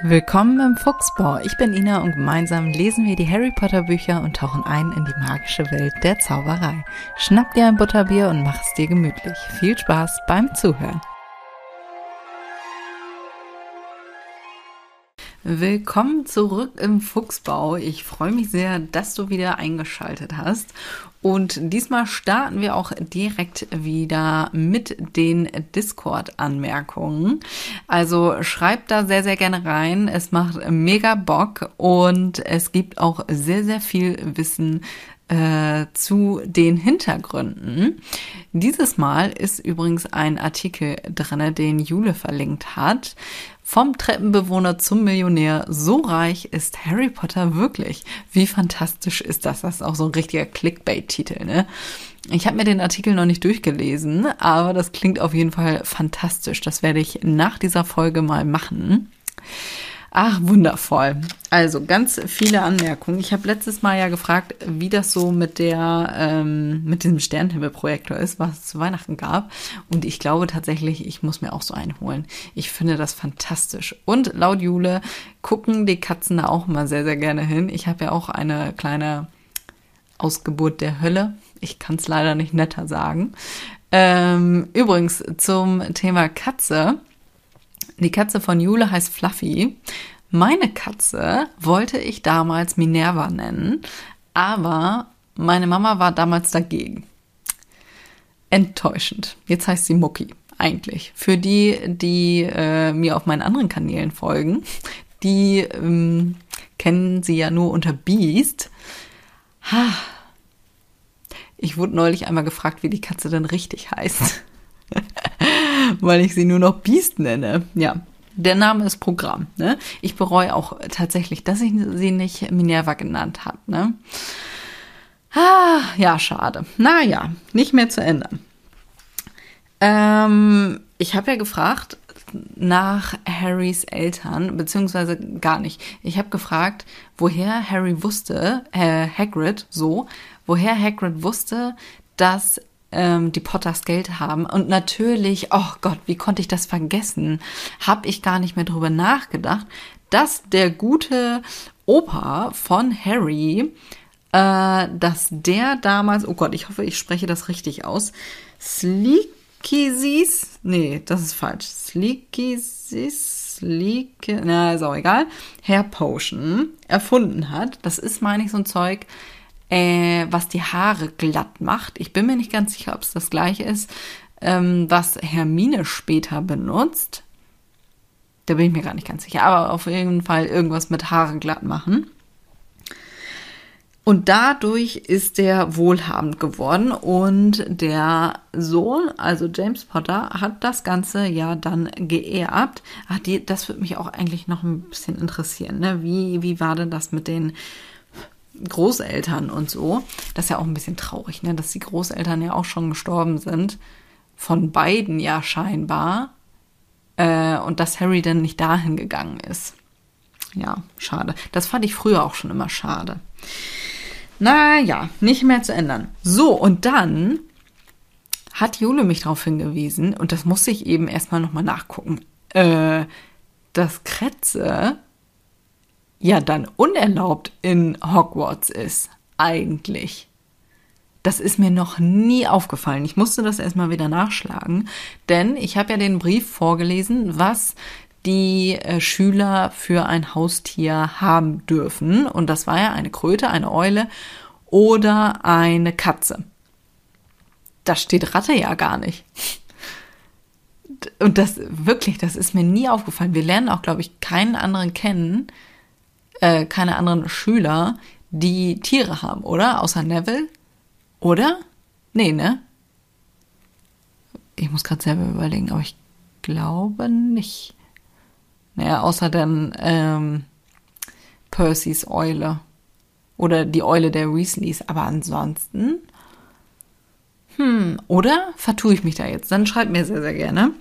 Willkommen im Fuchsbau. Ich bin Ina und gemeinsam lesen wir die Harry Potter Bücher und tauchen ein in die magische Welt der Zauberei. Schnapp dir ein Butterbier und mach es dir gemütlich. Viel Spaß beim Zuhören. Willkommen zurück im Fuchsbau. Ich freue mich sehr, dass du wieder eingeschaltet hast. Und diesmal starten wir auch direkt wieder mit den Discord-Anmerkungen. Also schreibt da sehr, sehr gerne rein. Es macht mega Bock und es gibt auch sehr, sehr viel Wissen äh, zu den Hintergründen. Dieses Mal ist übrigens ein Artikel drin, den Jule verlinkt hat. Vom Treppenbewohner zum Millionär. So reich ist Harry Potter wirklich. Wie fantastisch ist das? Das ist auch so ein richtiger Clickbait-Titel, ne? Ich habe mir den Artikel noch nicht durchgelesen, aber das klingt auf jeden Fall fantastisch. Das werde ich nach dieser Folge mal machen. Ach, wundervoll. Also ganz viele Anmerkungen. Ich habe letztes Mal ja gefragt, wie das so mit der ähm, mit diesem Sternenhimmelprojektor ist, was es zu Weihnachten gab. Und ich glaube tatsächlich, ich muss mir auch so einen holen. Ich finde das fantastisch. Und laut Jule gucken die Katzen da auch immer sehr, sehr gerne hin. Ich habe ja auch eine kleine Ausgeburt der Hölle. Ich kann es leider nicht netter sagen. Ähm, übrigens zum Thema Katze. Die Katze von Jule heißt Fluffy. Meine Katze wollte ich damals Minerva nennen, aber meine Mama war damals dagegen. Enttäuschend. Jetzt heißt sie Mucki, eigentlich. Für die, die äh, mir auf meinen anderen Kanälen folgen, die ähm, kennen sie ja nur unter Beast. Ha. Ich wurde neulich einmal gefragt, wie die Katze denn richtig heißt. weil ich sie nur noch Beast nenne. Ja, der Name ist Programm. Ne? Ich bereue auch tatsächlich, dass ich sie nicht Minerva genannt habe. Ne? Ah, ja, schade. Naja, nicht mehr zu ändern. Ähm, ich habe ja gefragt nach Harrys Eltern, beziehungsweise gar nicht. Ich habe gefragt, woher Harry wusste, äh, Hagrid so, woher Hagrid wusste, dass ähm, die Potters Geld haben. Und natürlich, oh Gott, wie konnte ich das vergessen? Habe ich gar nicht mehr drüber nachgedacht, dass der gute Opa von Harry, äh, dass der damals, oh Gott, ich hoffe, ich spreche das richtig aus, Sleekisis, nee, das ist falsch, Sleekisis, Sleek, na, ist auch egal, Hair Potion erfunden hat. Das ist, meine ich, so ein Zeug, äh, was die Haare glatt macht. Ich bin mir nicht ganz sicher, ob es das gleiche ist, ähm, was Hermine später benutzt. Da bin ich mir gar nicht ganz sicher. Aber auf jeden Fall irgendwas mit Haare glatt machen. Und dadurch ist er wohlhabend geworden und der Sohn, also James Potter, hat das Ganze ja dann geerbt. Ach, die, das würde mich auch eigentlich noch ein bisschen interessieren. Ne? Wie, wie war denn das mit den Großeltern und so. Das ist ja auch ein bisschen traurig, ne? dass die Großeltern ja auch schon gestorben sind. Von beiden ja scheinbar. Äh, und dass Harry dann nicht dahin gegangen ist. Ja, schade. Das fand ich früher auch schon immer schade. Naja, nicht mehr zu ändern. So, und dann hat Jule mich darauf hingewiesen, und das musste ich eben erstmal nochmal nachgucken, äh, dass Kretze ja dann unerlaubt in Hogwarts ist, eigentlich. Das ist mir noch nie aufgefallen. Ich musste das erstmal wieder nachschlagen, denn ich habe ja den Brief vorgelesen, was die äh, Schüler für ein Haustier haben dürfen. Und das war ja eine Kröte, eine Eule oder eine Katze. Da steht Ratte ja gar nicht. Und das wirklich, das ist mir nie aufgefallen. Wir lernen auch, glaube ich, keinen anderen kennen, äh, keine anderen Schüler, die Tiere haben, oder? Außer Neville? Oder? Nee, ne? Ich muss gerade selber überlegen, aber ich glaube nicht. Naja, außer dann ähm, Percys Eule. Oder die Eule der Weasleys. Aber ansonsten. Hm, oder vertue ich mich da jetzt? Dann schreibt mir sehr, sehr gerne.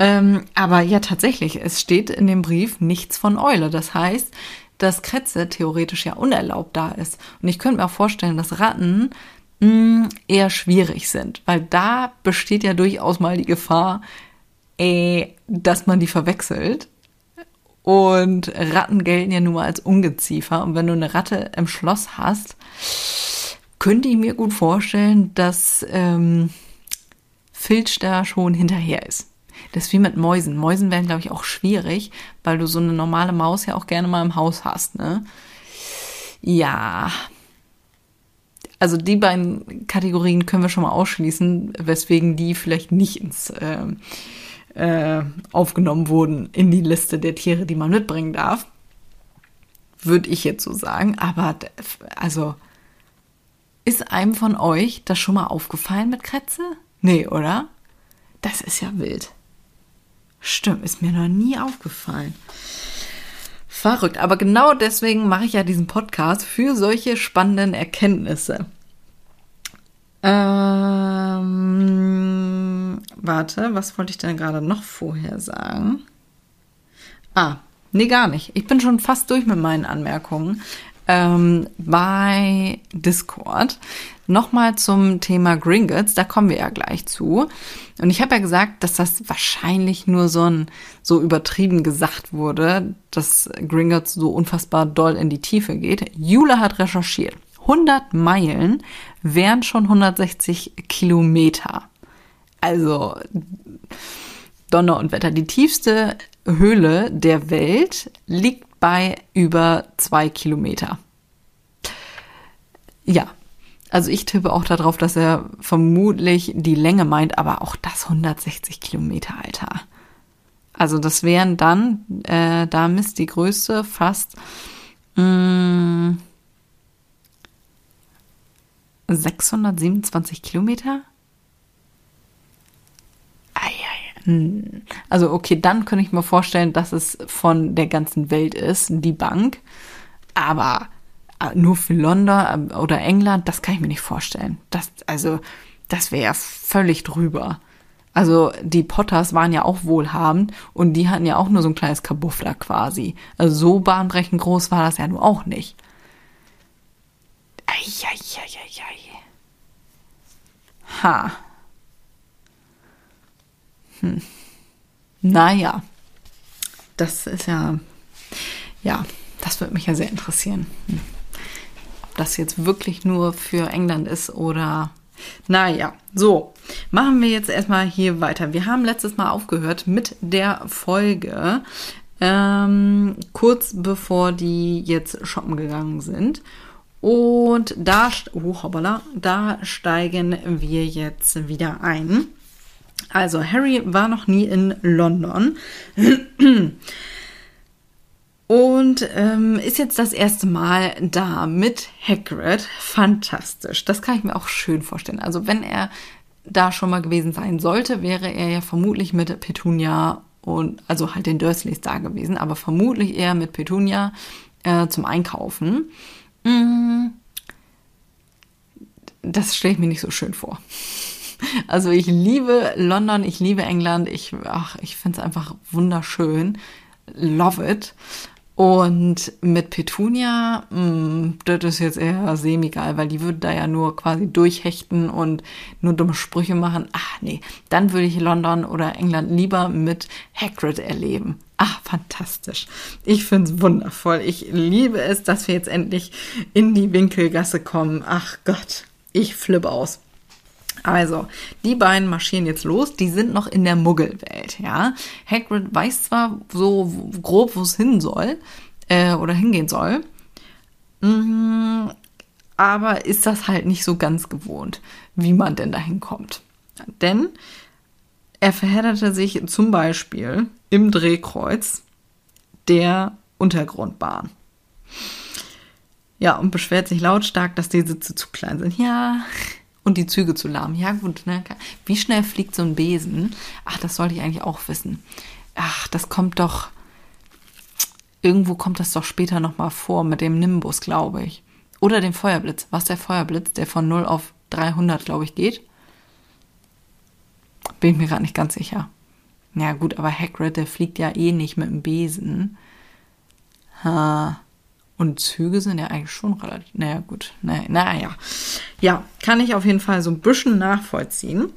Ähm, aber ja, tatsächlich, es steht in dem Brief nichts von Eule. Das heißt, dass Kretze theoretisch ja unerlaubt da ist. Und ich könnte mir auch vorstellen, dass Ratten mh, mm, eher schwierig sind, weil da besteht ja durchaus mal die Gefahr, äh, dass man die verwechselt Und Ratten gelten ja nun mal als Ungeziefer. Und wenn du eine Ratte im Schloss hast, könnte ich mir gut vorstellen, dass ähm, Filch da schon hinterher ist. Das ist wie mit Mäusen. Mäusen werden, glaube ich, auch schwierig, weil du so eine normale Maus ja auch gerne mal im Haus hast, ne? Ja. Also die beiden Kategorien können wir schon mal ausschließen, weswegen die vielleicht nicht ins äh, äh, aufgenommen wurden in die Liste der Tiere, die man mitbringen darf. Würde ich jetzt so sagen. Aber also ist einem von euch das schon mal aufgefallen mit Kretze? Nee, oder? Das ist ja wild. Stimmt, ist mir noch nie aufgefallen. Verrückt. Aber genau deswegen mache ich ja diesen Podcast für solche spannenden Erkenntnisse. Ähm, warte, was wollte ich denn gerade noch vorher sagen? Ah, nee, gar nicht. Ich bin schon fast durch mit meinen Anmerkungen ähm, bei Discord. Nochmal zum Thema Gringotts, da kommen wir ja gleich zu. Und ich habe ja gesagt, dass das wahrscheinlich nur so ein so übertrieben gesagt wurde, dass Gringotts so unfassbar doll in die Tiefe geht. Jule hat recherchiert. 100 Meilen wären schon 160 Kilometer. Also Donner und Wetter. Die tiefste Höhle der Welt liegt bei über zwei Kilometer. Ja, also ich tippe auch darauf, dass er vermutlich die Länge meint, aber auch das 160 Kilometer, Alter. Also das wären dann, äh, da misst die Größe fast mh, mm, 627 Kilometer. Also okay, dann könnte ich mir vorstellen, dass es von der ganzen Welt ist, die Bank. Aber äh, nur für London äh, oder England, das kann ich mir nicht vorstellen. Das, also, das wäre ja völlig drüber. Also die Potters waren ja auch wohlhabend und die hatten ja auch nur so ein kleines Kabuff da quasi. Also so bahnbrechend groß war das ja nur auch nicht. Eieieiei. Ha. Hm. Naja, das ist ja, ja, das würde mich ja sehr interessieren. Hm. Ob das jetzt wirklich nur für England ist oder, naja, so, machen wir jetzt erstmal hier weiter. Wir haben letztes Mal aufgehört mit der Folge, ähm, kurz bevor die jetzt shoppen gegangen sind. Und da, oh, hoppala, da steigen wir jetzt wieder ein. Also, Harry war noch nie in London. Und ähm, ist jetzt das erste Mal da mit Hagrid. Fantastisch. Das kann ich mir auch schön vorstellen. Also wenn er da schon mal gewesen sein sollte, wäre er ja vermutlich mit Petunia und also halt den Dursleys da gewesen, aber vermutlich eher mit Petunia äh, zum Einkaufen. Mm. Das stelle ich mir nicht so schön vor. Also ich liebe London, ich liebe England, ich, ach, ich finde es einfach wunderschön. Love it. Und mit Petunia, mh, mm, das ist jetzt eher semi-geil, weil die würde da ja nur quasi durchhechten und nur dumme Sprüche machen. Ach nee, dann würde ich London oder England lieber mit Hagrid erleben. Ach, fantastisch. Ich finde es wundervoll. Ich liebe es, dass wir jetzt endlich in die Winkelgasse kommen. Ach Gott, ich flippe aus. Also, die beiden marschieren jetzt los. Die sind noch in der Muggelwelt, ja. Hagrid weiß zwar so grob, wo es hin soll äh, oder hingehen soll, mh, aber ist das halt nicht so ganz gewohnt, wie man denn dahin kommt. Denn er verhedderte sich zum Beispiel im Drehkreuz der Untergrundbahn. Ja, und beschwert sich lautstark, dass die Sitze zu klein sind. Ja, und die Züge zu lahmen. Ja, gut, ne? Wie schnell fliegt so ein Besen? Ach, das sollte ich eigentlich auch wissen. Ach, das kommt doch. Irgendwo kommt das doch später nochmal vor mit dem Nimbus, glaube ich. Oder dem Feuerblitz. Was der Feuerblitz, der von 0 auf 300, glaube ich, geht? Bin ich mir gerade nicht ganz sicher. Ja, gut, aber Hagrid, der fliegt ja eh nicht mit dem Besen. Ha. Und Züge sind ja eigentlich schon relativ, naja, gut, naja, naja. Ja, kann ich auf jeden Fall so ein bisschen nachvollziehen.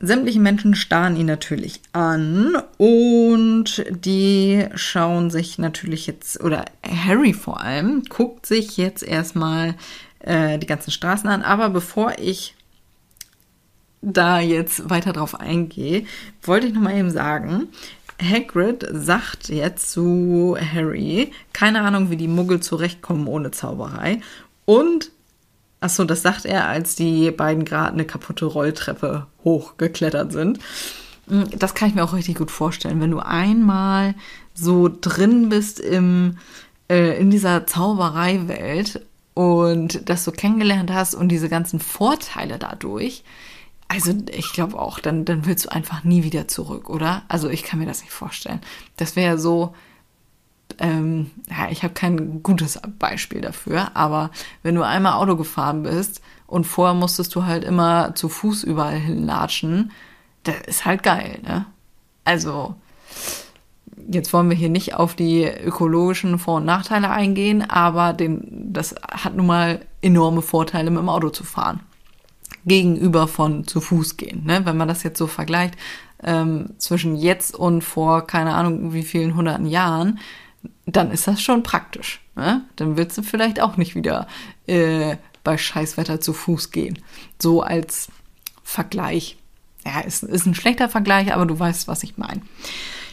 Sämtliche Menschen starren ihn natürlich an und die schauen sich natürlich jetzt, oder Harry vor allem, guckt sich jetzt erstmal äh, die ganzen Straßen an. Aber bevor ich da jetzt weiter drauf eingehe, wollte ich nochmal eben sagen, Hagrid sagt jetzt zu Harry, keine Ahnung, wie die Muggel zurechtkommen ohne Zauberei. Und, achso, das sagt er, als die beiden gerade eine kaputte Rolltreppe hochgeklettert sind. Hm, das kann ich mir auch richtig gut vorstellen. Wenn du einmal so drin bist im, äh, in dieser Zaubereiwelt und das so kennengelernt hast und diese ganzen Vorteile dadurch, also ich glaube auch, dann, dann willst du einfach nie wieder zurück, oder? Also ich kann mir das nicht vorstellen. Das wäre so, ähm, ja, ich habe kein gutes Beispiel dafür, aber wenn du einmal Auto gefahren bist und vorher musstest du halt immer zu Fuß überall hinlatschen, das ist halt geil, ne? Also jetzt wollen wir hier nicht auf die ökologischen Vor- und Nachteile eingehen, aber den, das hat nun mal enorme Vorteile, mit dem Auto zu fahren. Gegenüber von zu Fuß gehen. Ne? Wenn man das jetzt so vergleicht ähm, zwischen jetzt und vor keine Ahnung wie vielen hunderten Jahren, dann ist das schon praktisch. Ne? Dann willst du vielleicht auch nicht wieder äh, bei Scheißwetter zu Fuß gehen. So als Vergleich. Ja, ist, ist ein schlechter Vergleich, aber du weißt, was ich meine.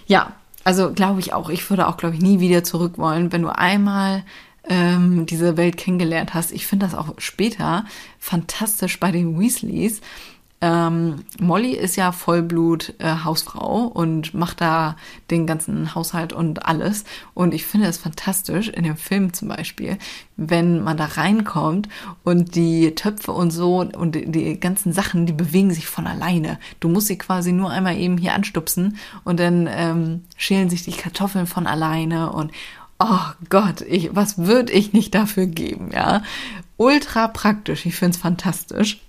Ja, also glaube ich auch. Ich würde auch, glaube ich, nie wieder zurück wollen, wenn du einmal ähm, diese Welt kennengelernt hast. Ich finde das auch später fantastisch bei den Weasleys, ähm, Molly ist ja Vollblut äh, Hausfrau und macht da den ganzen Haushalt und alles. Und ich finde es fantastisch, in dem Film zum Beispiel, wenn man da reinkommt und die Töpfe und so und die, die ganzen Sachen, die bewegen sich von alleine. Du musst sie quasi nur einmal eben hier anstupsen und dann ähm, schälen sich die Kartoffeln von alleine und oh Gott, ich, was würde ich nicht dafür geben, ja? Ultra praktisch, ich finde es fantastisch.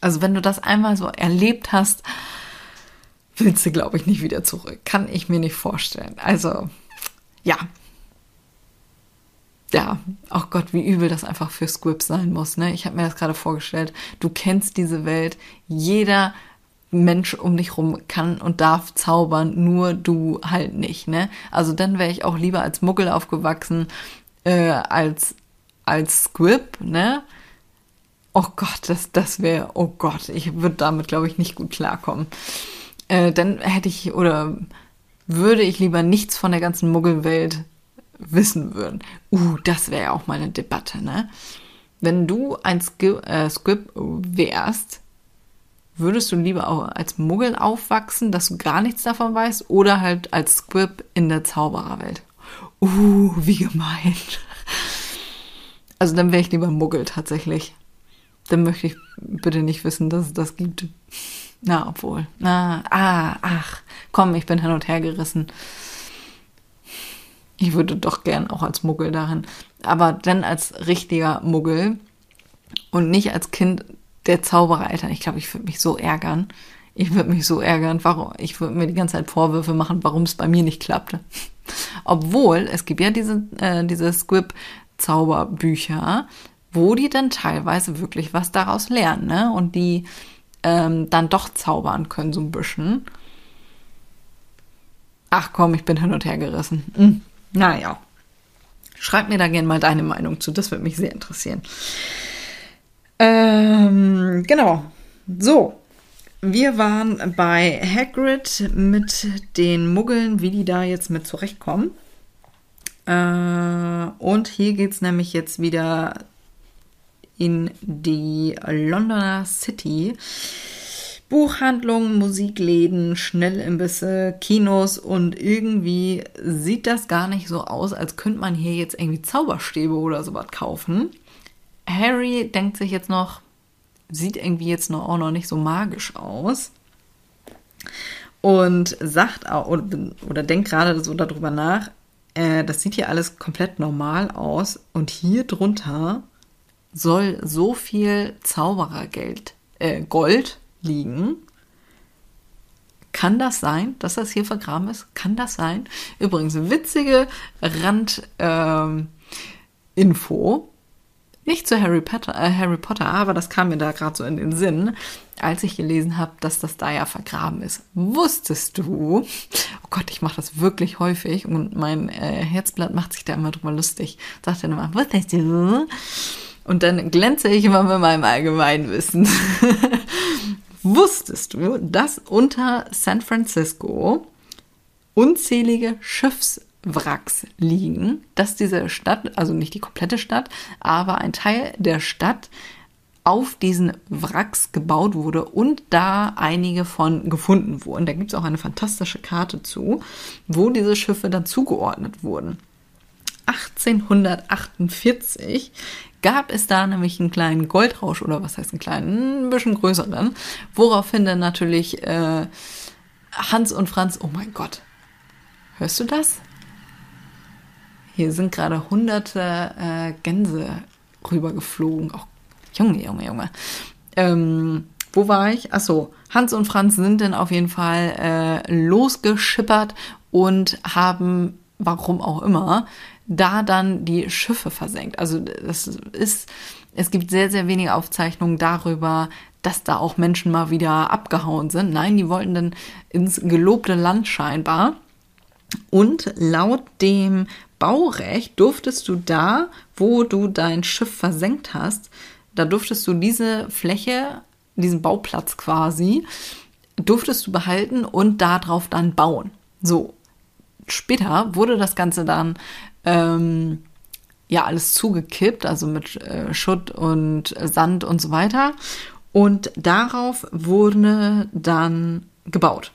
Also wenn du das einmal so erlebt hast, willst du, glaube ich, nicht wieder zurück. Kann ich mir nicht vorstellen. Also, ja. Ja, auch oh Gott, wie übel das einfach für Squib sein muss. Ne? Ich habe mir das gerade vorgestellt. Du kennst diese Welt. Jeder Mensch um dich rum kann und darf zaubern, nur du halt nicht. Ne? Also dann wäre ich auch lieber als Muggel aufgewachsen äh, als als Squib, ne? Oh Gott, das, das wäre, oh Gott, ich würde damit, glaube ich, nicht gut klarkommen. Äh, dann hätte ich oder würde ich lieber nichts von der ganzen Muggelwelt wissen würden. Uh, das wäre ja auch mal eine Debatte, ne? Wenn du ein Squib, äh, Squib wärst, würdest du lieber auch als Muggel aufwachsen, dass du gar nichts davon weißt, oder halt als Squib in der Zaubererwelt? Uh, wie gemein. Also dann wäre ich lieber Muggel tatsächlich dann möchte ich bitte nicht wissen, dass es das gibt. Na, obwohl. Na, ah, ach, komm, ich bin hin und her gerissen. Ich würde doch gern auch als Muggel darin. Aber dann als richtiger Muggel und nicht als Kind der Zauberereltern. Ich glaube, ich würde mich so ärgern. Ich würde mich so ärgern, warum, ich würde mir die ganze Zeit Vorwürfe machen, warum es bei mir nicht klappte. Obwohl, es gibt ja diese, äh, diese Squib-Zauberbücher, wo die dann teilweise wirklich was daraus lernen, ne? Und die ähm, dann doch zaubern können, so ein bisschen. Ach komm, ich bin hin und her gerissen. Hm. Naja. Schreib mir da gerne mal deine Meinung zu, das würde mich sehr interessieren. Ähm, genau. So, wir waren bei Hagrid mit den Muggeln, wie die da jetzt mit zurechtkommen. Äh, und hier geht es nämlich jetzt wieder in die Londoner City. Buchhandlungen, Musikläden, Schnellimbisse, Kinos und irgendwie sieht das gar nicht so aus, als könnte man hier jetzt irgendwie Zauberstäbe oder sowas kaufen. Harry denkt sich jetzt noch, sieht irgendwie jetzt noch, auch noch nicht so magisch aus. Und sagt auch, oder, oder denkt gerade so darüber nach, äh, das sieht hier alles komplett normal aus. Und hier drunter soll so viel Zauberergeld, äh, Gold liegen. Kann das sein, dass das hier vergraben ist? Kann das sein? Übrigens, witzige Randinfo. Ähm, nicht zu Harry Potter, äh, Harry Potter, aber das kam mir da gerade so in den Sinn, als ich gelesen habe, dass das da ja vergraben ist. Wusstest du? Oh Gott, ich mache das wirklich häufig und mein äh, Herzblatt macht sich da immer drüber lustig. Sagt dann immer, wusstest du? Und dann glänze ich immer mit meinem Allgemeinwissen. Wusstest du, dass unter San Francisco unzählige Schiffswracks liegen, dass diese Stadt, also nicht die komplette Stadt, aber ein Teil der Stadt auf diesen Wracks gebaut wurde und da einige von gefunden wurden. Da gibt es auch eine fantastische Karte zu, wo diese Schiffe dann zugeordnet wurden. 1848 gab es da nämlich einen kleinen Goldrausch oder was heißt einen kleinen, ein bisschen größeren, woraufhin dann natürlich äh, Hans und Franz, oh mein Gott, hörst du das? Hier sind gerade hunderte äh, Gänse rübergeflogen. Oh, Junge, Junge, Junge. Ähm, wo war ich? Achso, Hans und Franz sind dann auf jeden Fall äh, losgeschippert und haben, warum auch immer, da dann die Schiffe versenkt. Also das ist, es gibt sehr, sehr wenige Aufzeichnungen darüber, dass da auch Menschen mal wieder abgehauen sind. Nein, die wollten dann ins gelobte Land scheinbar. Und laut dem Baurecht durftest du da, wo du dein Schiff versenkt hast, da durftest du diese Fläche, diesen Bauplatz quasi, durftest du behalten und darauf dann bauen. So. Später wurde das Ganze dann ähm, ja alles zugekippt, also mit äh, Schutt und Sand und so weiter. Und darauf wurde dann gebaut.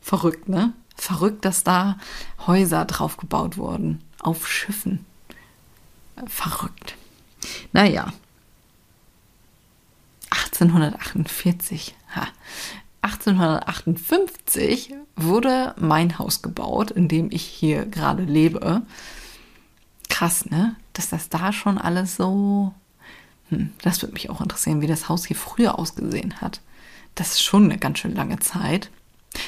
Verrückt, ne? Verrückt, dass da Häuser drauf gebaut wurden. Auf Schiffen. Verrückt. Naja. 1848. Ha. 1858 wurde mein Haus gebaut, in dem ich hier gerade lebe. Krass, ne? Dass das da schon alles so. Hm, das würde mich auch interessieren, wie das Haus hier früher ausgesehen hat. Das ist schon eine ganz schön lange Zeit.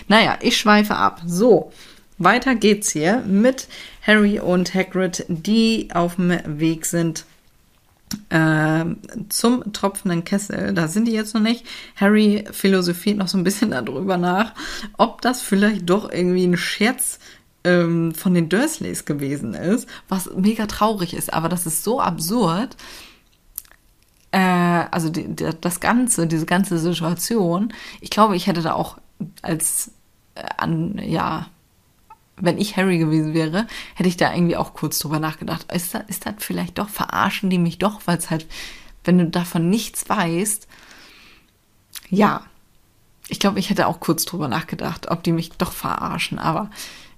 Naja, ich schweife ab. So, weiter geht's hier mit Harry und Hagrid, die auf dem Weg sind äh, zum tropfenden Kessel. Da sind die jetzt noch nicht. Harry philosophiert noch so ein bisschen darüber nach, ob das vielleicht doch irgendwie ein Scherz ähm, von den Dursleys gewesen ist, was mega traurig ist. Aber das ist so absurd. Äh, also die, das Ganze, diese ganze Situation. Ich glaube, ich hätte da auch als äh, an, ja, wenn ich Harry gewesen wäre, hätte ich da irgendwie auch kurz drüber nachgedacht. Ist das, ist das vielleicht doch, verarschen die mich doch, weil es halt, wenn du davon nichts weißt, ja, ich glaube, ich hätte auch kurz drüber nachgedacht, ob die mich doch verarschen, aber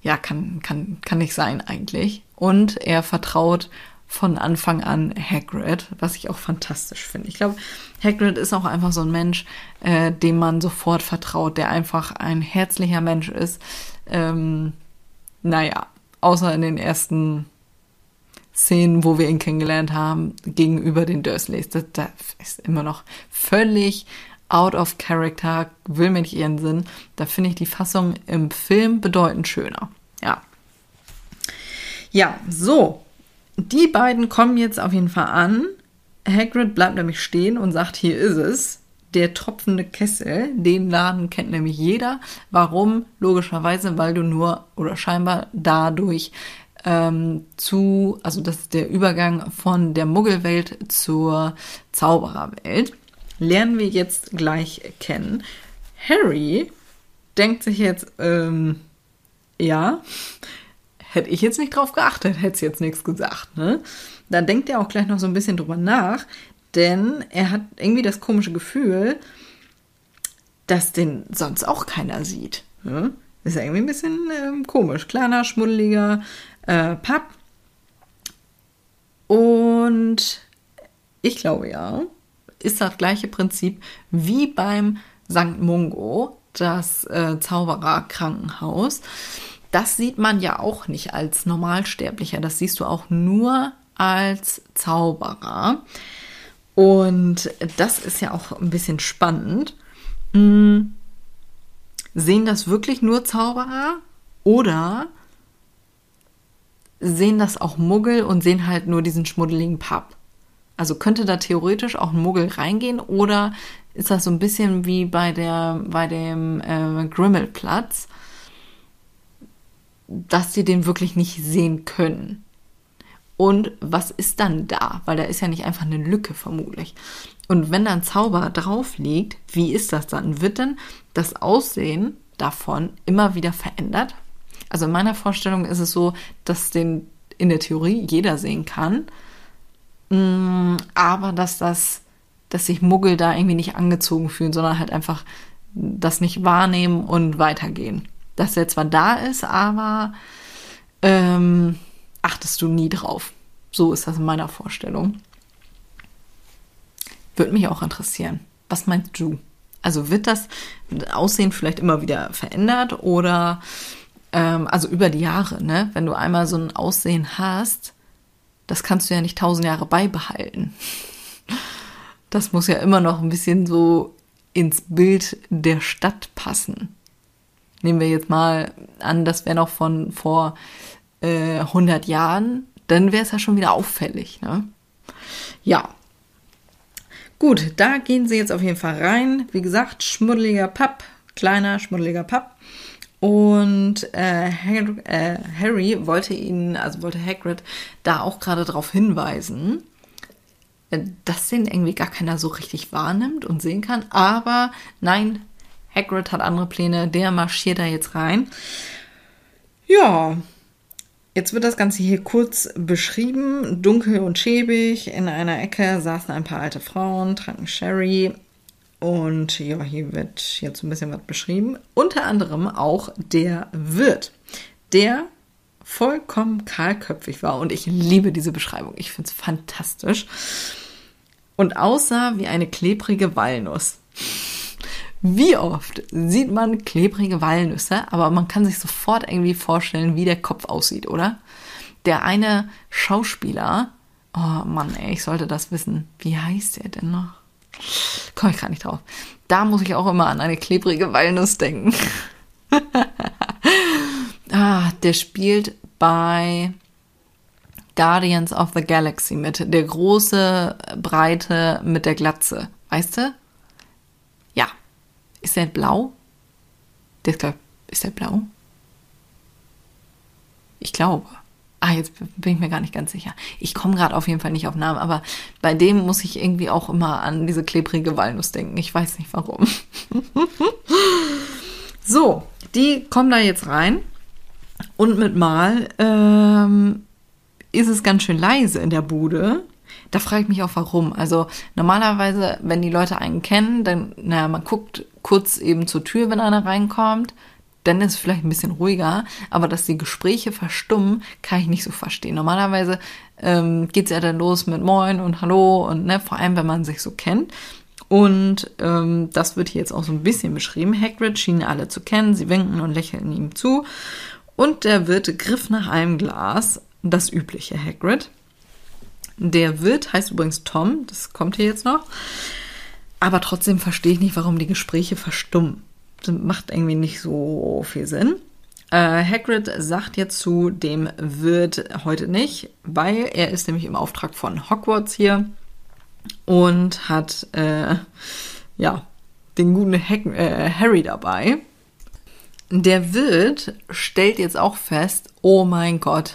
ja, kann, kann, kann nicht sein eigentlich. Und er vertraut von Anfang an Hagrid, was ich auch fantastisch finde. Ich glaube, Hagrid ist auch einfach so ein Mensch, äh, dem man sofort vertraut, der einfach ein herzlicher Mensch ist, ähm, naja, außer in den ersten Szenen, wo wir ihn kennengelernt haben, gegenüber den Dursleys. Das, das ist immer noch völlig out of character, will mir nicht ihren Sinn. Da finde ich die Fassung im Film bedeutend schöner. Ja. Ja, so. Die beiden kommen jetzt auf jeden Fall an. Hagrid bleibt nämlich stehen und sagt, hier ist es der tropfende Kessel. Den Laden kennt nämlich jeder. Warum? Logischerweise, weil du nur oder scheinbar dadurch ähm, zu, also das ist der Übergang von der Muggelwelt zur Zaubererwelt. Lernen wir jetzt gleich kennen. Harry denkt sich jetzt, ähm, ja, hätte ich jetzt nicht drauf geachtet, hätte es jetzt nichts gesagt, ne? Dann denkt er auch gleich noch so ein bisschen drüber nach, denn er hat irgendwie das komische Gefühl, dass den sonst auch keiner sieht. Ja? Ist ja irgendwie ein bisschen ähm, komisch. Kleiner, schmuddeliger äh, Papp. Und ich glaube ja, ist das gleiche Prinzip wie beim St. Mungo, das äh, Zaubererkrankenhaus. Das sieht man ja auch nicht als Normalsterblicher. Das siehst du auch nur als Zauberer. Und das ist ja auch ein bisschen spannend. Hm, sehen das wirklich nur Zauberer oder sehen das auch Muggel und sehen halt nur diesen schmuddeligen Pub? Also könnte da theoretisch auch ein Muggel reingehen oder ist das so ein bisschen wie bei der bei dem äh, Grimmelplatz, dass sie den wirklich nicht sehen können. Und was ist dann da? Weil da ist ja nicht einfach eine Lücke vermutlich. Und wenn da ein Zauber drauf liegt, wie ist das dann? Wird denn das Aussehen davon immer wieder verändert? Also in meiner Vorstellung ist es so, dass den in der Theorie jeder sehen kann, mm, aber dass das, dass sich Muggel da irgendwie nicht angezogen fühlen, sondern halt einfach das nicht wahrnehmen und weitergehen. Dass er zwar da ist, aber ähm, achtest du nie drauf. So ist das in meiner Vorstellung. Würde mich auch interessieren. Was meinst du? Also wird das Aussehen vielleicht immer wieder verändert oder ähm, also über die Jahre, ne? Wenn du einmal so ein Aussehen hast, das kannst du ja nicht tausend Jahre beibehalten. Das muss ja immer noch ein bisschen so ins Bild der Stadt passen. Nehmen wir jetzt mal an, das wäre noch von vor äh, 100 Jahren, dann wäre es ja schon wieder auffällig. Ne? Ja. Gut, da gehen sie jetzt auf jeden Fall rein. Wie gesagt, schmuddeliger Papp, kleiner schmuddeliger Papp. Und äh, Harry, äh, Harry, wollte ihn, also wollte Hagrid da auch gerade darauf hinweisen, äh, dass den irgendwie gar keiner so richtig wahrnimmt und sehen kann. Aber nein, Hagrid hat andere Pläne, der marschiert da jetzt rein. Ja, Jetzt wird das Ganze hier kurz beschrieben. Dunkel und schäbig. In einer Ecke saßen ein paar alte Frauen, tranken Sherry. Und ja, hier wird jetzt ein bisschen was beschrieben. Unter anderem auch der Wirt, der vollkommen kahlköpfig war. Und ich liebe diese Beschreibung. Ich finde es fantastisch. Und aussah wie eine klebrige Walnuss. Wie oft sieht man klebrige Walnüsse, aber man kann sich sofort irgendwie vorstellen, wie der Kopf aussieht, oder? Der eine Schauspieler, oh Mann, ey, ich sollte das wissen. Wie heißt der denn noch? Komme ich gerade nicht drauf. Da muss ich auch immer an eine klebrige Walnuss denken. ah, der spielt bei Guardians of the Galaxy mit. Der große, breite mit der Glatze. Weißt du? Ist der blau? Der ist, der blau? Ich glaube. Ah, jetzt bin ich mir gar nicht ganz sicher. Ich komme gerade auf jeden Fall nicht auf Namen, aber bei dem muss ich irgendwie auch immer an diese klebrige Walnuss denken. Ich weiß nicht warum. so, die kommen da jetzt rein und mit Mal ähm, ist es ganz schön leise in der Bude. Da frage ich mich auch warum. Also normalerweise, wenn die Leute einen kennen, dann, naja, man guckt kurz eben zur Tür, wenn einer reinkommt. Dann ist es vielleicht ein bisschen ruhiger, aber dass die Gespräche verstummen, kann ich nicht so verstehen. Normalerweise ähm, geht es ja dann los mit Moin und Hallo und ne, vor allem, wenn man sich so kennt. Und ähm, das wird hier jetzt auch so ein bisschen beschrieben. Hagrid schien alle zu kennen, sie winken und lächeln ihm zu. Und der Wirt griff nach einem Glas, das übliche Hagrid. Der Wirt heißt übrigens Tom, das kommt hier jetzt noch. Aber trotzdem verstehe ich nicht, warum die Gespräche verstummen. Das macht irgendwie nicht so viel Sinn. Äh, Hagrid sagt jetzt zu dem Wirt heute nicht, weil er ist nämlich im Auftrag von Hogwarts hier und hat äh, ja den guten Hack äh, Harry dabei. Der Wirt stellt jetzt auch fest, oh mein Gott,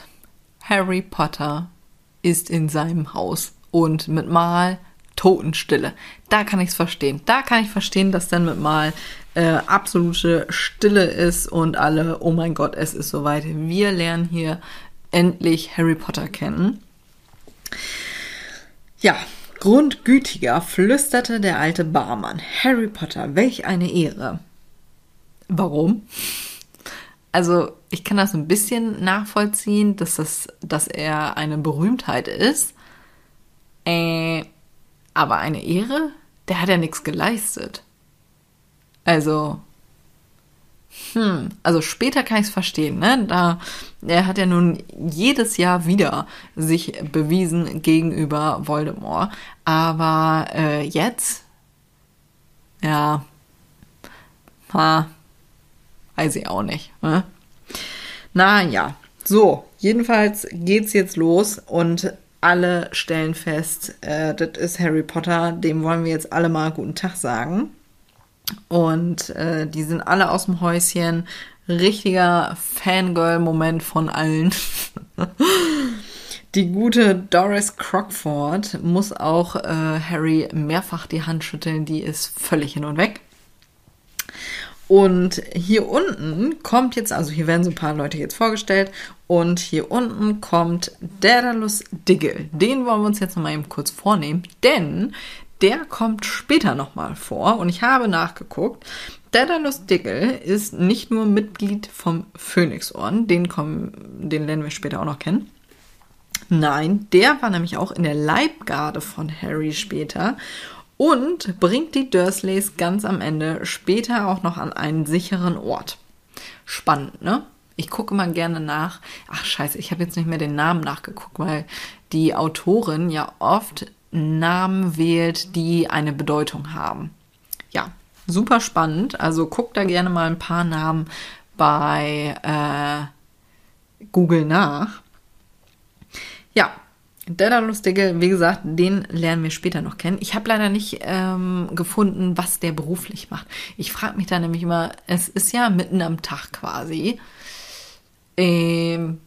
Harry Potter ist in seinem Haus und mit Mal Totenstille. Da kann ich es verstehen. Da kann ich verstehen, dass dann mit Mal äh, absolute Stille ist und alle, oh mein Gott, es ist soweit. Wir lernen hier endlich Harry Potter kennen. Ja, grundgütiger flüsterte der alte Barmann. Harry Potter, welch eine Ehre. Warum? Also, ich kann das ein bisschen nachvollziehen, dass, das, dass er eine Berühmtheit ist. Äh, aber eine Ehre? Der hat ja nichts geleistet. Also, hm, also später kann ich es verstehen, ne? Da, er hat ja nun jedes Jahr wieder sich bewiesen gegenüber Voldemort. Aber äh, jetzt, ja, ha, weiß ich auch nicht. Ne? Naja, so, jedenfalls geht's jetzt los und alle stellen fest, äh, das ist Harry Potter, dem wollen wir jetzt alle mal guten Tag sagen. Und äh, die sind alle aus dem Häuschen. Richtiger Fangirl-Moment von allen. Die gute Doris Crockford muss auch äh, Harry mehrfach die Hand schütteln, die ist völlig hin und weg. Und hier unten kommt jetzt, also hier werden so ein paar Leute jetzt vorgestellt, und hier unten kommt Daedalus Diggle. Den wollen wir uns jetzt nochmal eben kurz vornehmen, denn der kommt später nochmal vor und ich habe nachgeguckt. Daedalus Diggle ist nicht nur Mitglied vom Phönixorden, den, den lernen wir später auch noch kennen, Nein, der war nämlich auch in der Leibgarde von Harry später und bringt die Dursleys ganz am Ende später auch noch an einen sicheren Ort. Spannend, ne? Ich gucke immer gerne nach. Ach scheiße, ich habe jetzt nicht mehr den Namen nachgeguckt, weil die Autorin ja oft Namen wählt, die eine Bedeutung haben. Ja, super spannend. Also guckt da gerne mal ein paar Namen bei äh, Google nach. Ja, Daedalus Diggle, wie gesagt, den lernen wir später noch kennen. Ich habe leider nicht ähm, gefunden, was der beruflich macht. Ich frage mich da nämlich immer, es ist ja mitten am Tag quasi. Ähm,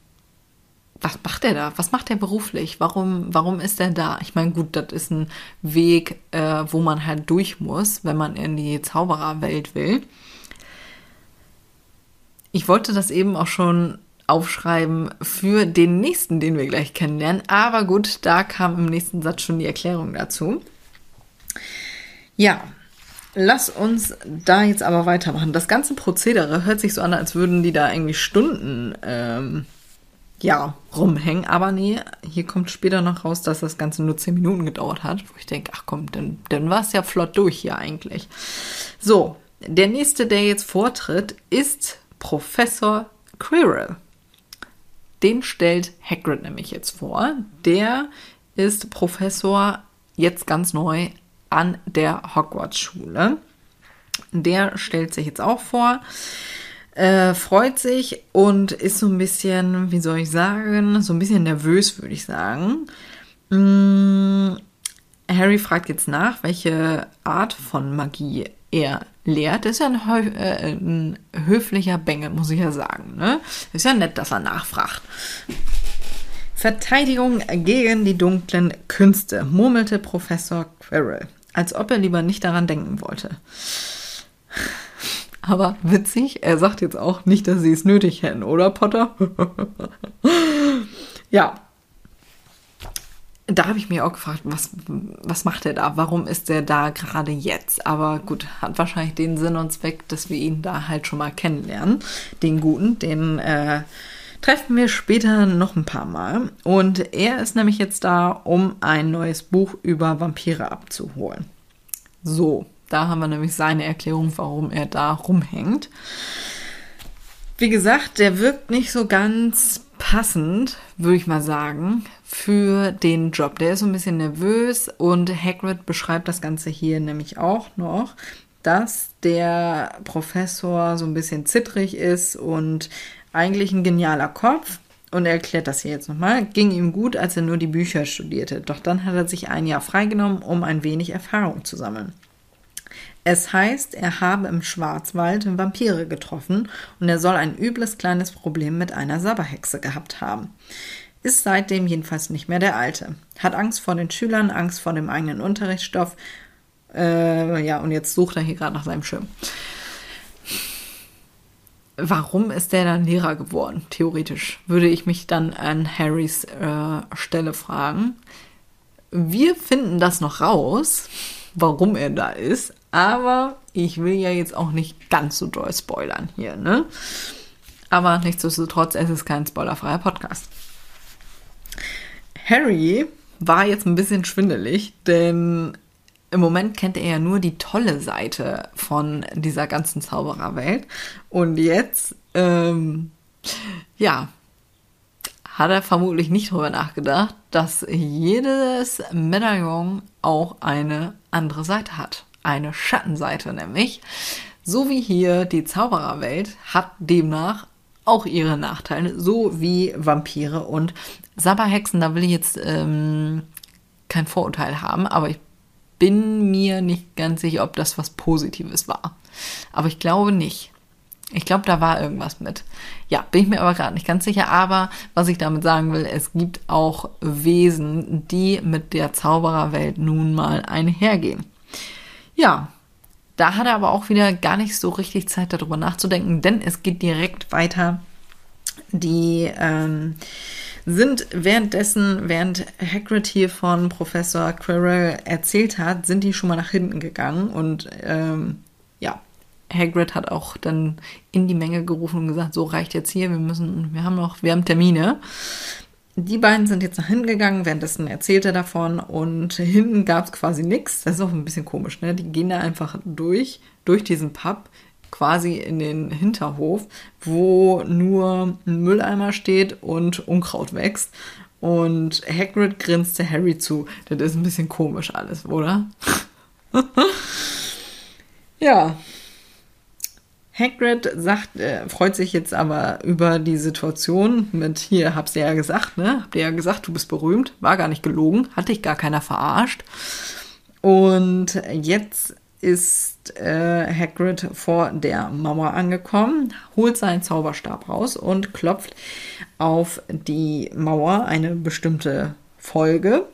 was macht er da? Was macht er beruflich? Warum, warum ist er da? Ich meine, gut, das ist ein Weg, äh, wo man halt durch muss, wenn man in die Zaubererwelt will. Ich wollte das eben auch schon aufschreiben für den nächsten, den wir gleich kennenlernen. Aber gut, da kam im nächsten Satz schon die Erklärung dazu. Ja, lass uns da jetzt aber weitermachen. Das ganze Prozedere hört sich so an, als würden die da irgendwie Stunden ähm, ja, rumhängen. Aber nee, hier kommt später noch raus, dass das Ganze nur 10 Minuten gedauert hat. Wo ich denke, ach komm, dann, dann war es ja flott durch hier eigentlich. So, der nächste, der jetzt vortritt, ist Professor Quirrell. Den stellt Hagrid nämlich jetzt vor. Der ist Professor jetzt ganz neu an der Hogwarts-Schule. Der stellt sich jetzt auch vor, äh, freut sich und ist so ein bisschen, wie soll ich sagen, so ein bisschen nervös, würde ich sagen. Mm, Harry fragt jetzt nach, welche Art von Magie er lehrt. ist ja ein, äh, ein höflicher Bengel, muss ich ja sagen. Ne? Ist ja nett, dass er nachfragt. Verteidigung gegen die dunklen Künste, murmelte Professor Quirrell, als ob er lieber nicht daran denken wollte. Aber witzig, er sagt jetzt auch nicht, dass sie es nötig hätten, oder Potter? ja, da habe ich mir auch gefragt, was, was macht er da? Warum ist er da gerade jetzt? Aber gut, hat wahrscheinlich den Sinn und Zweck, dass wir ihn da halt schon mal kennenlernen. Den Guten, den äh, treffen wir später noch ein paar Mal. Und er ist nämlich jetzt da, um ein neues Buch über Vampire abzuholen. So, da haben wir nämlich seine Erklärung, warum er da rumhängt. Wie gesagt, der wirkt nicht so ganz passend, würde ich mal sagen, für den Job. Der ist so ein bisschen nervös und Hagrid beschreibt das Ganze hier nämlich auch noch, dass der Professor so ein bisschen zittrig ist und eigentlich ein genialer Kopf. Und er erklärt das hier jetzt nochmal. Ging ihm gut, als er nur die Bücher studierte. Doch dann hat er sich ein Jahr freigenommen, um ein wenig Erfahrung zu sammeln. Es heißt, er habe im Schwarzwald Vampire getroffen und er soll ein übles kleines Problem mit einer Sabberhexe gehabt haben. Ist seitdem jedenfalls nicht mehr der Alte. Hat Angst vor den Schülern, Angst vor dem eigenen Unterrichtsstoff. Äh, ja, und jetzt sucht er hier gerade nach seinem Schirm. Warum ist der dann Lehrer geworden? Theoretisch würde ich mich dann an Harrys äh, Stelle fragen. Wir finden das noch raus, warum er da ist, aber ich will ja jetzt auch nicht ganz so doll spoilern hier, ne? Aber nichtsdestotrotz, es ist kein spoilerfreier Podcast. Harry war jetzt ein bisschen schwindelig, denn im Moment kennt er ja nur die tolle Seite von dieser ganzen Zaubererwelt. Und jetzt, ähm, ja, hat er vermutlich nicht darüber nachgedacht, dass jedes Medaillon auch eine andere Seite hat. Eine Schattenseite nämlich. So wie hier die Zaubererwelt hat demnach auch ihre Nachteile, so wie Vampire und Sabberhexen. Da will ich jetzt ähm, kein Vorurteil haben, aber ich bin mir nicht ganz sicher, ob das was Positives war. Aber ich glaube nicht. Ich glaube, da war irgendwas mit. Ja, bin ich mir aber gerade nicht ganz sicher. Aber was ich damit sagen will, es gibt auch Wesen, die mit der Zaubererwelt nun mal einhergehen. Ja, da hat er aber auch wieder gar nicht so richtig Zeit darüber nachzudenken, denn es geht direkt weiter. Die ähm, sind währenddessen, während Hagrid hier von Professor Quirrell erzählt hat, sind die schon mal nach hinten gegangen und ähm, ja, Hagrid hat auch dann in die Menge gerufen und gesagt, so reicht jetzt hier, wir müssen, wir haben noch, wir haben Termine. Die beiden sind jetzt nach hinten gegangen, währenddessen erzählt er davon und hinten gab es quasi nichts. Das ist auch ein bisschen komisch, ne? Die gehen da einfach durch, durch diesen Pub, quasi in den Hinterhof, wo nur ein Mülleimer steht und Unkraut wächst. Und Hagrid grinste Harry zu. Das ist ein bisschen komisch alles, oder? ja, Hagrid sagt, äh, freut sich jetzt aber über die Situation mit hier, hab's dir ja gesagt, ne? Habt ihr ja gesagt, du bist berühmt, war gar nicht gelogen, hat dich gar keiner verarscht. Und jetzt ist äh, Hagrid vor der Mauer angekommen, holt seinen Zauberstab raus und klopft auf die Mauer eine bestimmte Folge.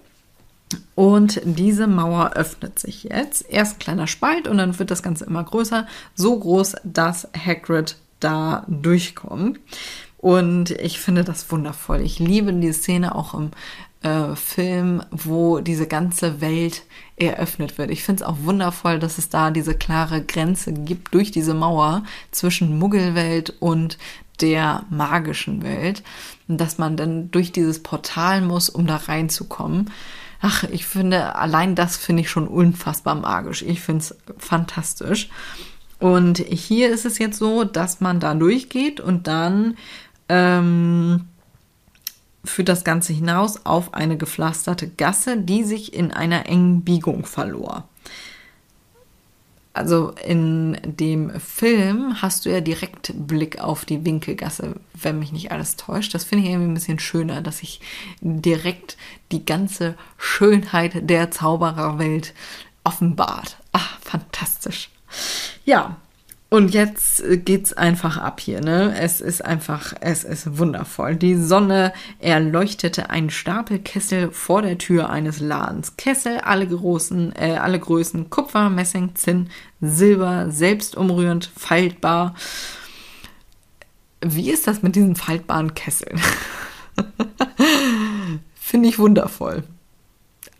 Und diese Mauer öffnet sich jetzt. Erst ein kleiner Spalt und dann wird das Ganze immer größer. So groß, dass Hagrid da durchkommt. Und ich finde das wundervoll. Ich liebe die Szene auch im äh, Film, wo diese ganze Welt eröffnet wird. Ich finde es auch wundervoll, dass es da diese klare Grenze gibt durch diese Mauer zwischen Muggelwelt und der magischen Welt. Dass man dann durch dieses Portal muss, um da reinzukommen ach, ich finde, allein das finde ich schon unfassbar magisch. Ich finde es fantastisch. Und hier ist es jetzt so, dass man da durchgeht und dann ähm, führt das Ganze hinaus auf eine gepflasterte Gasse, die sich in einer engen Biegung verlor also in dem Film hast du ja direkt Blick auf die Winkelgasse, wenn mich nicht alles täuscht. Das finde ich irgendwie ein bisschen schöner, dass ich direkt die ganze Schönheit der Zaubererwelt offenbart. Ach, fantastisch. Ja, und jetzt geht's einfach ab hier, ne? Es ist einfach, es ist wundervoll. Die Sonne erleuchtete einen Stapel Kessel vor der Tür eines Ladens. Kessel, alle großen, äh, alle Größen, Kupfer, Messing, Zinn, Silber, selbst umrührend, faltbar. Wie ist das mit diesen faltbaren Kesseln? Finde ich wundervoll.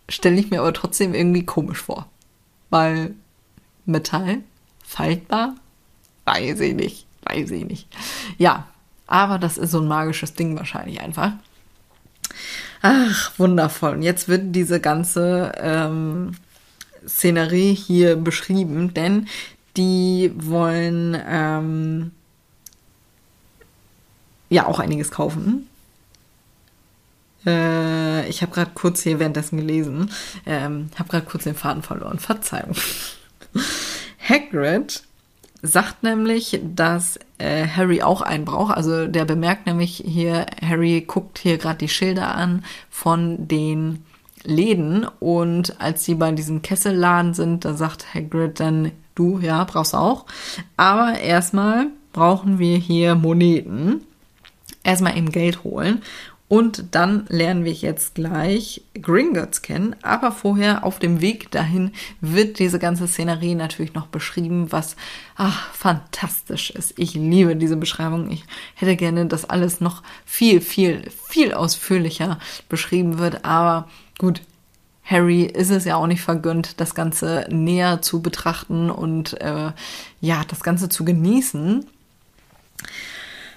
Stelle ich mir aber trotzdem irgendwie komisch vor. Weil Metall, faltbar, Weiß ich nicht. Weiß ich nicht. Ja, aber das ist so ein magisches Ding wahrscheinlich einfach. Ach, wundervoll. Und jetzt wird diese ganze ähm, Szenerie hier beschrieben, denn die wollen ähm, ja auch einiges kaufen. Äh, ich habe gerade kurz hier währenddessen gelesen, ähm, habe gerade kurz den Faden verloren. Verzeihung. Hagrid sagt nämlich, dass äh, Harry auch einen braucht. Also der bemerkt nämlich hier, Harry guckt hier gerade die Schilder an von den Läden und als sie bei diesem Kesselladen sind, da sagt Hagrid dann, du, ja, brauchst auch. Aber erstmal brauchen wir hier Moneten. Erstmal eben Geld holen. Und dann lernen wir jetzt gleich Gringotts kennen. Aber vorher auf dem Weg dahin wird diese ganze Szenerie natürlich noch beschrieben, was ach, fantastisch ist. Ich liebe diese Beschreibung. Ich hätte gerne, dass alles noch viel, viel, viel ausführlicher beschrieben wird. Aber gut, Harry ist es ja auch nicht vergönnt, das Ganze näher zu betrachten und äh, ja, das Ganze zu genießen.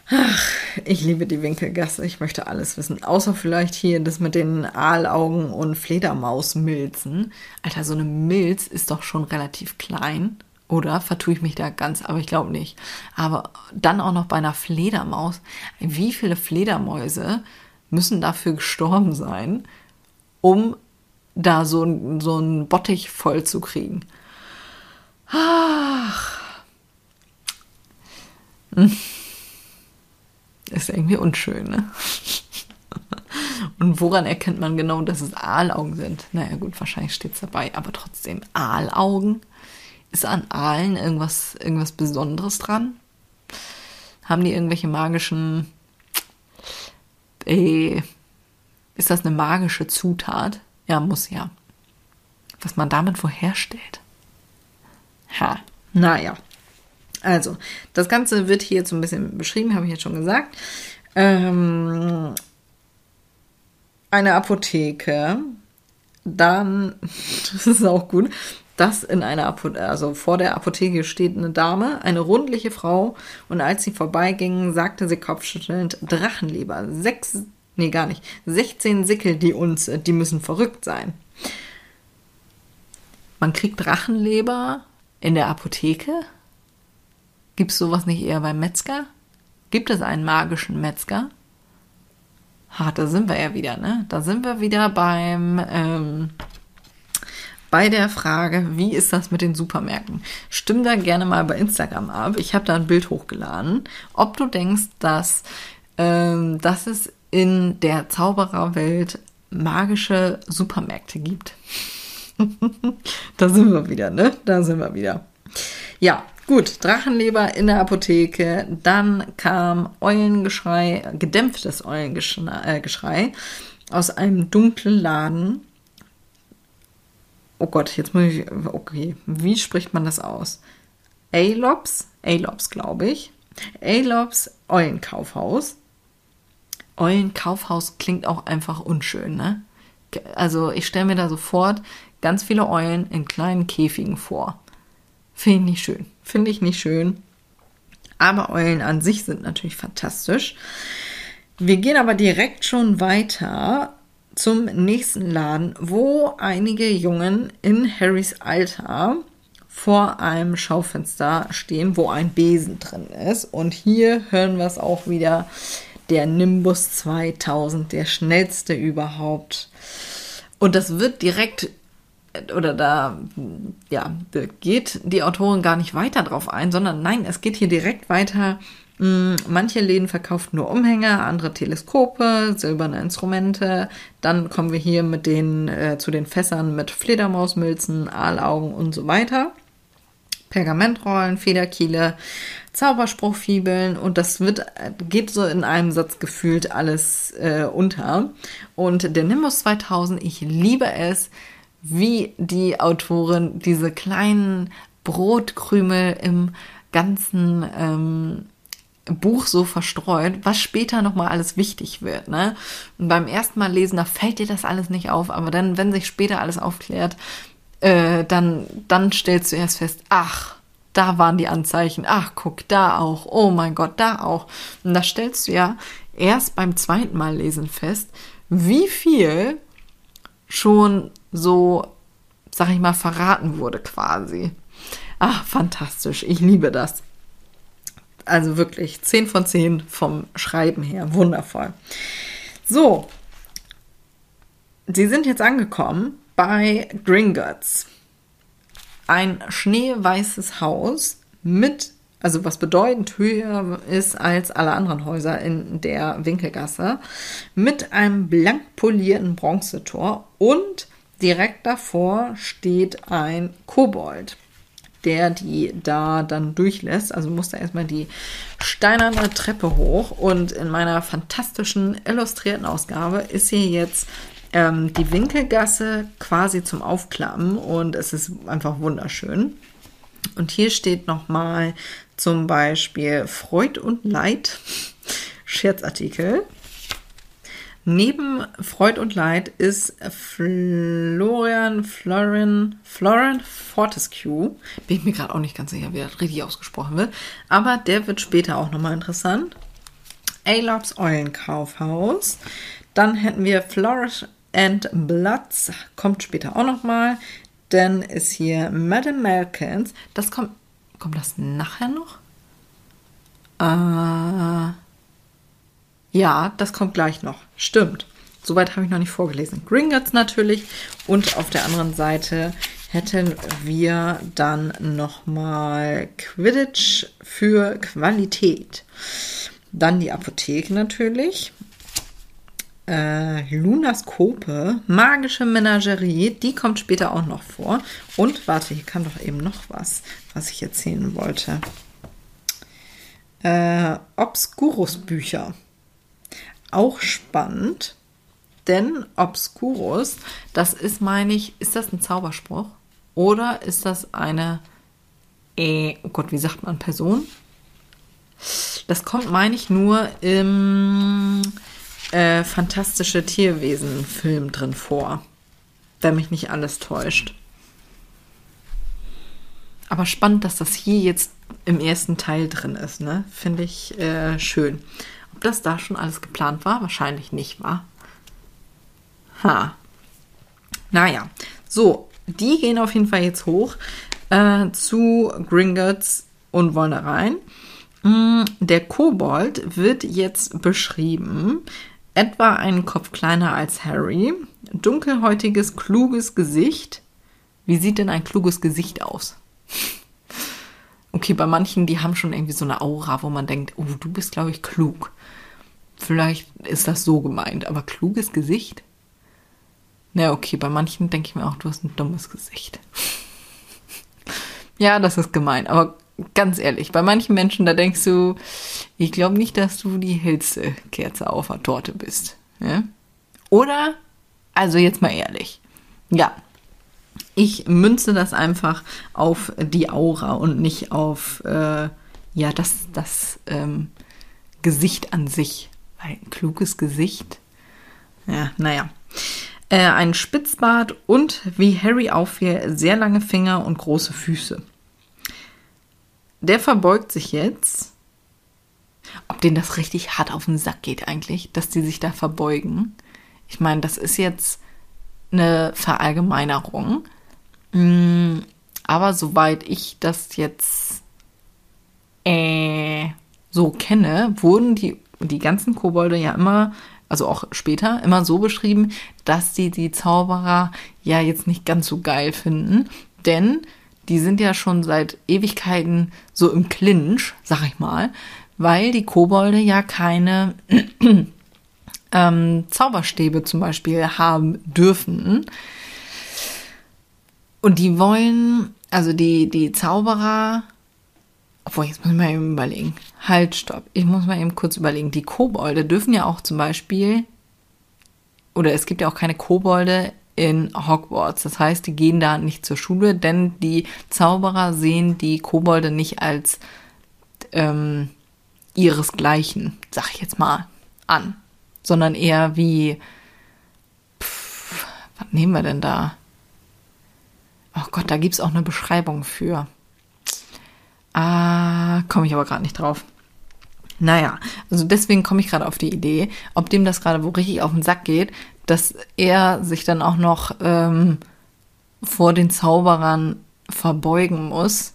Ach, ich liebe die Winkelgasse. Ich möchte alles wissen. Außer vielleicht hier das mit den Aalaugen und Fledermausmilzen. Alter, so eine Milz ist doch schon relativ klein. Oder vertue ich mich da ganz? Aber ich glaube nicht. Aber dann auch noch bei einer Fledermaus. Wie viele Fledermäuse müssen dafür gestorben sein, um da so, so einen Bottich voll zu kriegen? Ach. Hm. Ist irgendwie unschön, ne? Und woran erkennt man genau, dass es Aalaugen sind? Naja, gut, wahrscheinlich steht es dabei, aber trotzdem Aalaugen. Ist an Aalen irgendwas, irgendwas Besonderes dran? Haben die irgendwelche magischen. Äh, ist das eine magische Zutat? Ja, muss ja. Was man damit vorherstellt. Ha, naja. Also, das Ganze wird hier jetzt so ein bisschen beschrieben, habe ich jetzt schon gesagt. Ähm, eine Apotheke, dann, das ist auch gut, dass in einer Apotheke, also vor der Apotheke steht eine Dame, eine rundliche Frau, und als sie vorbeiging, sagte sie kopfschüttelnd, Drachenleber, sechs, nee, gar nicht, 16 Sickel, die uns, die müssen verrückt sein. Man kriegt Drachenleber in der Apotheke? Gibt es sowas nicht eher beim Metzger? Gibt es einen magischen Metzger? Ha, da sind wir ja wieder, ne? Da sind wir wieder beim, ähm, bei der Frage, wie ist das mit den Supermärkten? Stimm da gerne mal bei Instagram ab. Ich habe da ein Bild hochgeladen. Ob du denkst, dass, ähm, dass es in der Zaubererwelt magische Supermärkte gibt. da sind wir wieder, ne? Da sind wir wieder. Ja, Gut, Drachenleber in der Apotheke. Dann kam Eulengeschrei, gedämpftes Eulengeschrei äh, aus einem dunklen Laden. Oh Gott, jetzt muss ich. Okay, wie spricht man das aus? Alops, Alops, glaube ich. Alops Eulenkaufhaus. Eulenkaufhaus klingt auch einfach unschön, ne? Also ich stelle mir da sofort ganz viele Eulen in kleinen Käfigen vor. Finde ich nicht schön. Finde ich nicht schön. Aber Eulen an sich sind natürlich fantastisch. Wir gehen aber direkt schon weiter zum nächsten Laden, wo einige Jungen in Harrys Alter vor einem Schaufenster stehen, wo ein Besen drin ist. Und hier hören wir es auch wieder. Der Nimbus 2000, der schnellste überhaupt. Und das wird direkt oder da, ja, geht die Autorin gar nicht weiter drauf ein, sondern nein, es geht hier direkt weiter. Hm, manche Läden verkaufen nur Umhänge, andere Teleskope, silberne Instrumente. Dann kommen wir hier mit den, äh, zu den Fässern mit Fledermausmilzen, Aalaugen und so weiter. Pergamentrollen, Federkiele, Zauberspruchfibeln und das wird, geht so in einem Satz gefühlt alles äh, unter. Und der Nimbus 2000, ich liebe es, wie die Autorin diese kleinen Brotkrümel im ganzen ähm, Buch so verstreut, was später nochmal alles wichtig wird. Ne? Und beim ersten Mal lesen, da fällt dir das alles nicht auf, aber dann, wenn sich später alles aufklärt, äh, dann, dann stellst du erst fest, ach, da waren die Anzeichen, ach, guck, da auch, oh mein Gott, da auch. Und da stellst du ja erst beim zweiten Mal lesen fest, wie viel schon so, sag ich mal, verraten wurde quasi. Ach, fantastisch. Ich liebe das. Also wirklich 10 von 10 vom Schreiben her. Wundervoll. So. Sie sind jetzt angekommen bei Gringotts. Ein schneeweißes Haus mit also was bedeutend höher ist als alle anderen Häuser in der Winkelgasse, mit einem blank polierten Bronzetor und direkt davor steht ein Kobold, der die da dann durchlässt. Also musste erstmal die steinerne Treppe hoch und in meiner fantastischen illustrierten Ausgabe ist hier jetzt ähm, die Winkelgasse quasi zum Aufklappen und es ist einfach wunderschön. Und hier steht nochmal zum Beispiel Freud und Leid, Scherzartikel. Neben Freud und Leid ist Florian, Florian, Florian Fortescue. Bin ich mir gerade auch nicht ganz sicher, wie das richtig ausgesprochen wird. Aber der wird später auch nochmal interessant. Alops Eulenkaufhaus. Dann hätten wir Flourish and Bloods. Kommt später auch nochmal. Dann ist hier Madame Malkins. Das kommt Kommt das nachher noch? Äh, ja, das kommt gleich noch. Stimmt. Soweit habe ich noch nicht vorgelesen. Gringotts natürlich. Und auf der anderen Seite hätten wir dann nochmal Quidditch für Qualität. Dann die Apotheke natürlich. Äh, Lunaskope, magische Menagerie, die kommt später auch noch vor. Und warte, hier kam doch eben noch was, was ich erzählen wollte. Äh, Obscurus-Bücher. Auch spannend, denn Obscurus, das ist, meine ich, ist das ein Zauberspruch? Oder ist das eine, äh, oh Gott, wie sagt man, Person? Das kommt, meine ich, nur im äh, Fantastische Tierwesen-Film drin vor. Wenn mich nicht alles täuscht. Aber spannend, dass das hier jetzt im ersten Teil drin ist, ne? Finde ich äh, schön. Das da schon alles geplant war? Wahrscheinlich nicht, war. Ha. Naja. So, die gehen auf jeden Fall jetzt hoch äh, zu Gringotts und wollen da rein. Mm, der Kobold wird jetzt beschrieben. Etwa einen Kopf kleiner als Harry. Dunkelhäutiges, kluges Gesicht. Wie sieht denn ein kluges Gesicht aus? Okay, bei manchen, die haben schon irgendwie so eine Aura, wo man denkt, oh, du bist, glaube ich, klug. Vielleicht ist das so gemeint, aber kluges Gesicht? Na, okay, bei manchen denke ich mir auch, du hast ein dummes Gesicht. ja, das ist gemein, aber ganz ehrlich, bei manchen Menschen, da denkst du, ich glaube nicht, dass du die hellste Kerze auf der Torte bist. Ja? Oder? Also jetzt mal ehrlich. Ja. Ich münze das einfach auf die Aura und nicht auf äh, ja das, das ähm, Gesicht an sich. Ein kluges Gesicht. Ja, naja. Äh, ein Spitzbart und, wie Harry auffiel, sehr lange Finger und große Füße. Der verbeugt sich jetzt. Ob denen das richtig hart auf den Sack geht eigentlich, dass die sich da verbeugen. Ich meine, das ist jetzt eine Verallgemeinerung. Mm, aber soweit ich das jetzt äh, so kenne, wurden die, die ganzen Kobolde ja immer, also auch später, immer so beschrieben, dass sie die Zauberer ja jetzt nicht ganz so geil finden. Denn die sind ja schon seit Ewigkeiten so im Clinch, sag ich mal, weil die Kobolde ja keine ähm, Zauberstäbe zum Beispiel haben dürfen. Und die wollen, also die, die Zauberer, obwohl, jetzt muss ich mal eben überlegen. Halt, stopp. Ich muss mal eben kurz überlegen. Die Kobolde dürfen ja auch zum Beispiel, oder es gibt ja auch keine Kobolde in Hogwarts. Das heißt, die gehen da nicht zur Schule, denn die Zauberer sehen die Kobolde nicht als ähm, ihresgleichen, sag ich jetzt mal, an, sondern eher wie, pff, was nehmen wir denn da? Oh Gott, da gibt's auch eine Beschreibung für. Ah, komme ich aber gerade nicht drauf. Naja, also deswegen komme ich gerade auf die Idee, ob dem das gerade wo richtig auf den Sack geht, dass er sich dann auch noch ähm, vor den Zauberern verbeugen muss,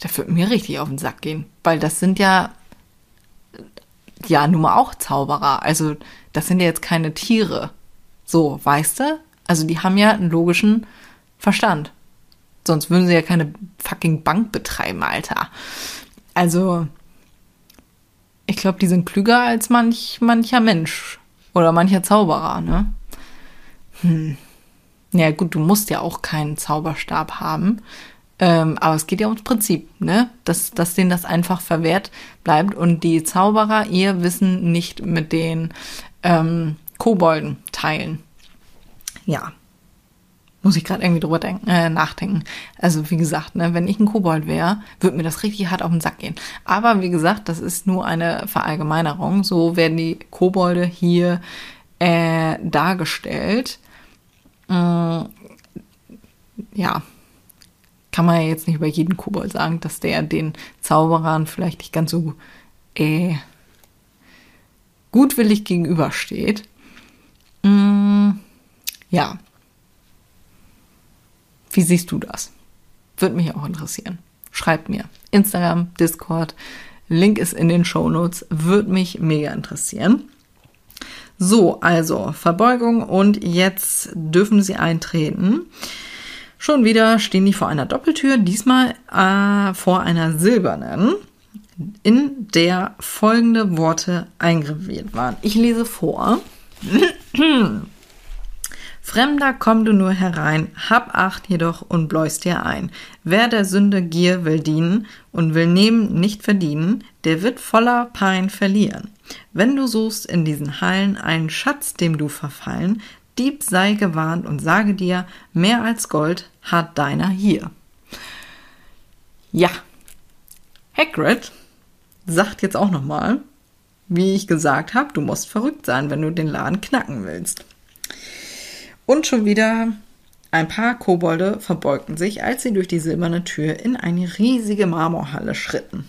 da wird mir richtig auf den Sack gehen. Weil das sind ja, ja, nun mal auch Zauberer. Also, das sind ja jetzt keine Tiere. So, weißt du? Also, die haben ja einen logischen Verstand. Sonst würden sie ja keine fucking Bank betreiben, Alter. Also, ich glaube, die sind klüger als manch, mancher Mensch. Oder mancher Zauberer, ne? Hm. Ja, gut, du musst ja auch keinen Zauberstab haben. Ähm, aber es geht ja ums Prinzip, ne? Dass, dass denen das einfach verwehrt bleibt und die Zauberer ihr Wissen nicht mit den ähm, Kobolden teilen. Ja. Muss ich gerade irgendwie drüber denken, äh, nachdenken. Also wie gesagt, ne, wenn ich ein Kobold wäre, würde mir das richtig hart auf den Sack gehen. Aber wie gesagt, das ist nur eine Verallgemeinerung. So werden die Kobolde hier äh, dargestellt. Äh, ja, kann man ja jetzt nicht über jeden Kobold sagen, dass der den Zauberern vielleicht nicht ganz so äh, gutwillig gegenübersteht. Mm, ja, wie siehst du das? Würde mich auch interessieren. Schreibt mir. Instagram, Discord, Link ist in den Show Notes. Würde mich mega interessieren. So, also Verbeugung und jetzt dürfen sie eintreten. Schon wieder stehen die vor einer Doppeltür, diesmal äh, vor einer silbernen. in der folgende Worte eingraviert waren. Ich lese vor. Fremder, komm du nur herein, hab Acht jedoch und bläust dir ein. Wer der Sünde Gier will dienen und will nehmen nicht verdienen, der wird voller Pein verlieren. Wenn du suchst in diesen Hallen einen Schatz, dem du verfallen, Dieb sei gewarnt und sage dir, mehr als Gold hat deiner hier. Ja, Hagrid sagt jetzt auch nochmal, wie ich gesagt habe, du musst verrückt sein, wenn du den Laden knacken willst. Und schon wieder ein paar Kobolde verbeugten sich, als sie durch die silberne Tür in eine riesige Marmorhalle schritten.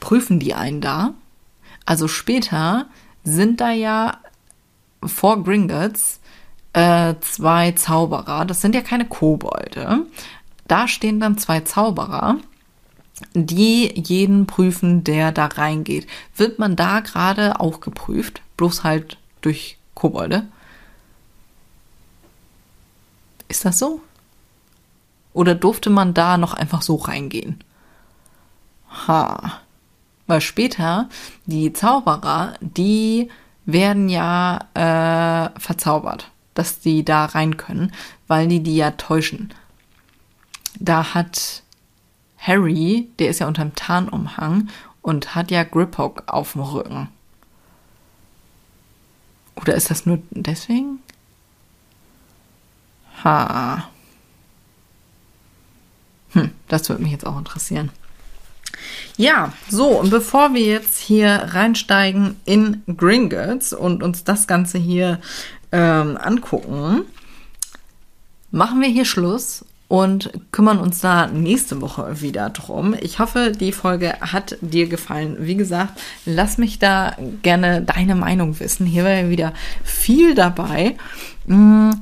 Prüfen die einen da? Also später sind da ja vor Gringotts äh, zwei Zauberer. Das sind ja keine Kobolde. Da stehen dann zwei Zauberer, die jeden prüfen, der da reingeht. Wird man da gerade auch geprüft? Bloß halt durch Kobolde? Ist das so? Oder durfte man da noch einfach so reingehen? Ha. Weil später die Zauberer, die werden ja äh, verzaubert, dass die da rein können, weil die die ja täuschen. Da hat Harry, der ist ja unterm Tarnumhang und hat ja Griphook auf dem Rücken. Oder ist das nur deswegen? Ha. Hm, das würde mich jetzt auch interessieren. Ja, so, und bevor wir jetzt hier reinsteigen in Gringotts und uns das Ganze hier ähm, angucken, machen wir hier Schluss und kümmern uns da nächste Woche wieder drum. Ich hoffe, die Folge hat dir gefallen. Wie gesagt, lass mich da gerne deine Meinung wissen. Hier wäre wieder viel dabei. Hm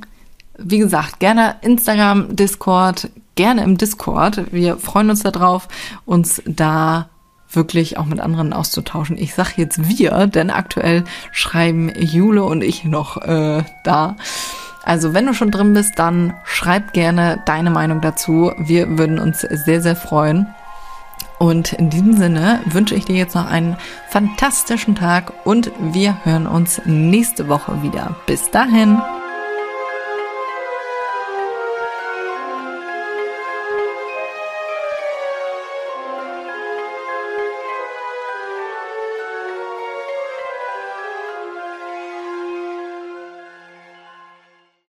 wie gesagt, gerne Instagram, Discord, gerne im Discord. Wir freuen uns darauf, uns da wirklich auch mit anderen auszutauschen. Ich sage jetzt wir, denn aktuell schreiben Jule und ich noch äh, da. Also wenn du schon drin bist, dann schreib gerne deine Meinung dazu. Wir würden uns sehr, sehr freuen. Und in diesem Sinne wünsche ich dir jetzt noch einen fantastischen Tag und wir hören uns nächste Woche wieder. Bis dahin.